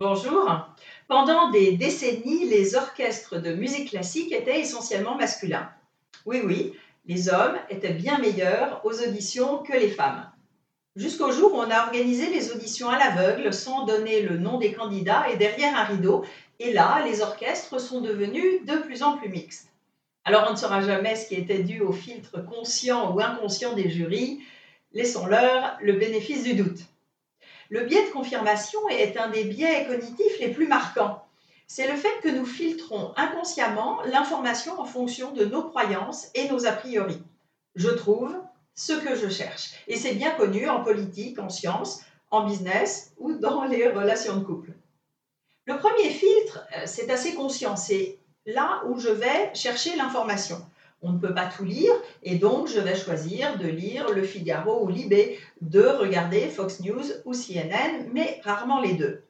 Bonjour. Pendant des décennies, les orchestres de musique classique étaient essentiellement masculins. Oui, oui, les hommes étaient bien meilleurs aux auditions que les femmes. Jusqu'au jour où on a organisé les auditions à l'aveugle sans donner le nom des candidats et derrière un rideau. Et là, les orchestres sont devenus de plus en plus mixtes. Alors on ne saura jamais ce qui était dû au filtre conscient ou inconscient des jurys. Laissons-leur le bénéfice du doute. Le biais de confirmation est un des biais cognitifs les plus marquants. C'est le fait que nous filtrons inconsciemment l'information en fonction de nos croyances et nos a priori. Je trouve ce que je cherche. Et c'est bien connu en politique, en sciences, en business ou dans les relations de couple. Le premier filtre, euh, c'est assez conscient, c'est là où je vais chercher l'information. On ne peut pas tout lire et donc je vais choisir de lire Le Figaro ou Libé, de regarder Fox News ou CNN, mais rarement les deux.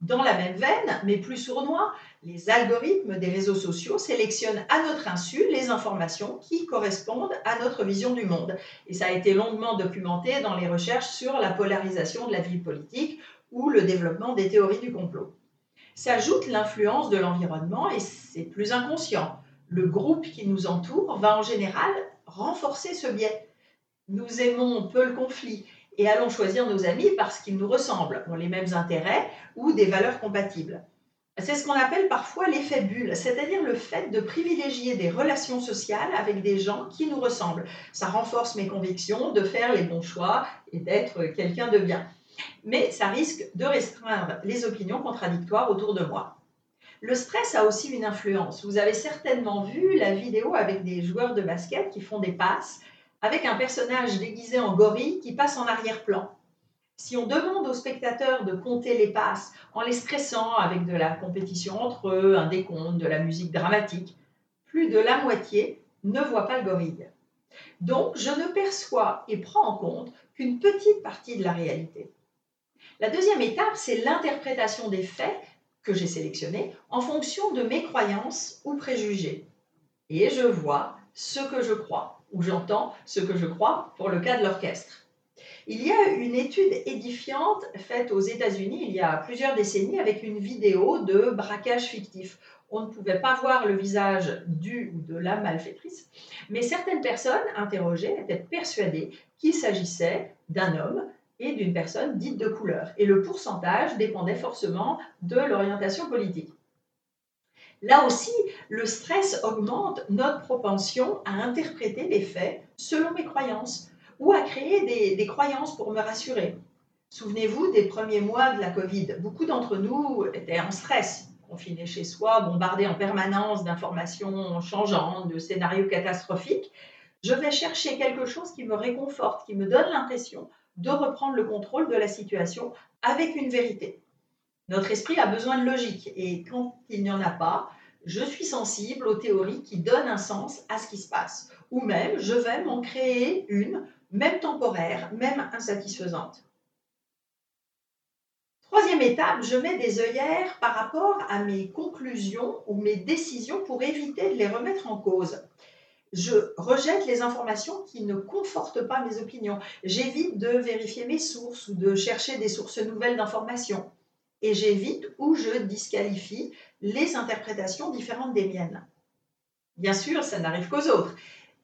Dans la même veine, mais plus sournois, les algorithmes des réseaux sociaux sélectionnent à notre insu les informations qui correspondent à notre vision du monde. Et ça a été longuement documenté dans les recherches sur la polarisation de la vie politique ou le développement des théories du complot. S'ajoute l'influence de l'environnement et c'est plus inconscient le groupe qui nous entoure va en général renforcer ce biais. Nous aimons peu le conflit et allons choisir nos amis parce qu'ils nous ressemblent, ont les mêmes intérêts ou des valeurs compatibles. C'est ce qu'on appelle parfois l'effet bulle, c'est-à-dire le fait de privilégier des relations sociales avec des gens qui nous ressemblent. Ça renforce mes convictions de faire les bons choix et d'être quelqu'un de bien. Mais ça risque de restreindre les opinions contradictoires autour de moi. Le stress a aussi une influence. Vous avez certainement vu la vidéo avec des joueurs de basket qui font des passes avec un personnage déguisé en gorille qui passe en arrière-plan. Si on demande aux spectateurs de compter les passes en les stressant avec de la compétition entre eux, un décompte, de la musique dramatique, plus de la moitié ne voit pas le gorille. Donc, je ne perçois et prends en compte qu'une petite partie de la réalité. La deuxième étape, c'est l'interprétation des faits que j'ai sélectionné en fonction de mes croyances ou préjugés. Et je vois ce que je crois, ou j'entends ce que je crois pour le cas de l'orchestre. Il y a une étude édifiante faite aux États-Unis il y a plusieurs décennies avec une vidéo de braquage fictif. On ne pouvait pas voir le visage du ou de la malfaitrice, mais certaines personnes interrogées étaient persuadées qu'il s'agissait d'un homme d'une personne dite de couleur. Et le pourcentage dépendait forcément de l'orientation politique. Là aussi, le stress augmente notre propension à interpréter les faits selon mes croyances ou à créer des croyances pour me rassurer. Souvenez-vous des premiers mois de la Covid. Beaucoup d'entre nous étaient en stress, confinés chez soi, bombardés en permanence d'informations changeantes, de scénarios catastrophiques. Je vais chercher quelque chose qui me réconforte, qui me donne l'impression de reprendre le contrôle de la situation avec une vérité. Notre esprit a besoin de logique et quand il n'y en a pas, je suis sensible aux théories qui donnent un sens à ce qui se passe. Ou même, je vais m'en créer une, même temporaire, même insatisfaisante. Troisième étape, je mets des œillères par rapport à mes conclusions ou mes décisions pour éviter de les remettre en cause je rejette les informations qui ne confortent pas mes opinions. J'évite de vérifier mes sources ou de chercher des sources nouvelles d'informations. Et j'évite ou je disqualifie les interprétations différentes des miennes. Bien sûr, ça n'arrive qu'aux autres.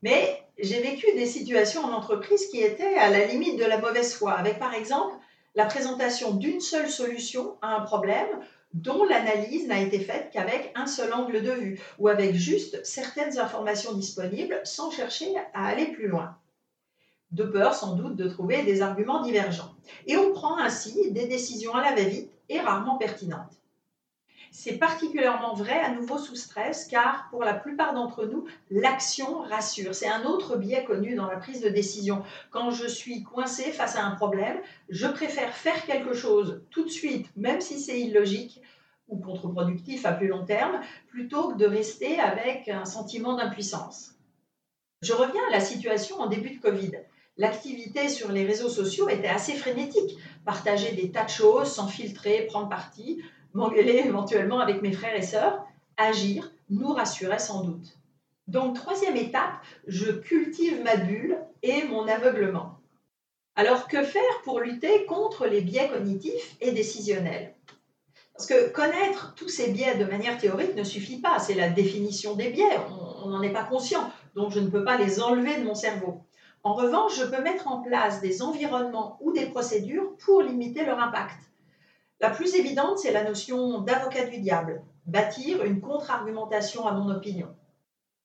Mais j'ai vécu des situations en entreprise qui étaient à la limite de la mauvaise foi, avec par exemple la présentation d'une seule solution à un problème dont l'analyse n'a été faite qu'avec un seul angle de vue ou avec juste certaines informations disponibles sans chercher à aller plus loin. De peur sans doute de trouver des arguments divergents. Et on prend ainsi des décisions à la va-vite et rarement pertinentes. C'est particulièrement vrai à nouveau sous stress car pour la plupart d'entre nous, l'action rassure. C'est un autre biais connu dans la prise de décision. Quand je suis coincé face à un problème, je préfère faire quelque chose tout de suite, même si c'est illogique ou contre-productif à plus long terme, plutôt que de rester avec un sentiment d'impuissance. Je reviens à la situation en début de Covid. L'activité sur les réseaux sociaux était assez frénétique. Partager des tas de choses, sans filtrer, prendre parti, m'engueuler éventuellement avec mes frères et sœurs, agir nous rassurait sans doute. Donc, troisième étape, je cultive ma bulle et mon aveuglement. Alors, que faire pour lutter contre les biais cognitifs et décisionnels? Parce que connaître tous ces biais de manière théorique ne suffit pas, c'est la définition des biais, on n'en est pas conscient, donc je ne peux pas les enlever de mon cerveau. En revanche, je peux mettre en place des environnements ou des procédures pour limiter leur impact. La plus évidente, c'est la notion d'avocat du diable, bâtir une contre-argumentation à mon opinion.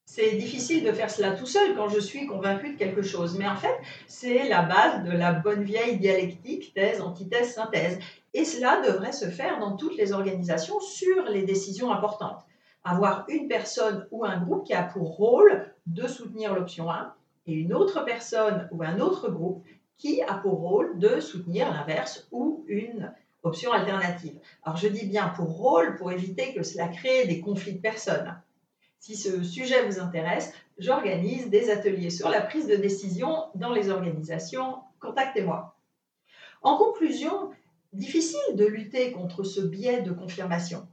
C'est difficile de faire cela tout seul quand je suis convaincu de quelque chose, mais en fait, c'est la base de la bonne vieille dialectique, thèse, antithèse, synthèse. Et cela devrait se faire dans toutes les organisations sur les décisions importantes. Avoir une personne ou un groupe qui a pour rôle de soutenir l'option 1 et une autre personne ou un autre groupe qui a pour rôle de soutenir l'inverse ou une option alternative. Alors je dis bien pour rôle pour éviter que cela crée des conflits de personnes. Si ce sujet vous intéresse, j'organise des ateliers sur la prise de décision dans les organisations. Contactez-moi. En conclusion, difficile de lutter contre ce biais de confirmation.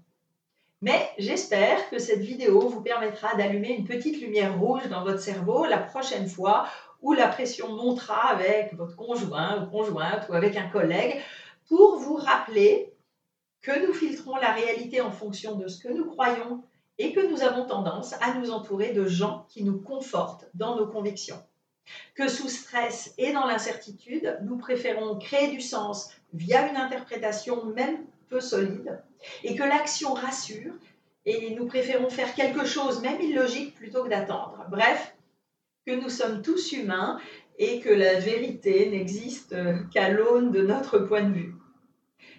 Mais j'espère que cette vidéo vous permettra d'allumer une petite lumière rouge dans votre cerveau la prochaine fois où la pression montera avec votre conjoint ou conjointe ou avec un collègue pour vous rappeler que nous filtrons la réalité en fonction de ce que nous croyons et que nous avons tendance à nous entourer de gens qui nous confortent dans nos convictions. Que sous stress et dans l'incertitude, nous préférons créer du sens via une interprétation même peu solide et que l'action rassure et nous préférons faire quelque chose, même illogique, plutôt que d'attendre. Bref, que nous sommes tous humains et que la vérité n'existe qu'à l'aune de notre point de vue.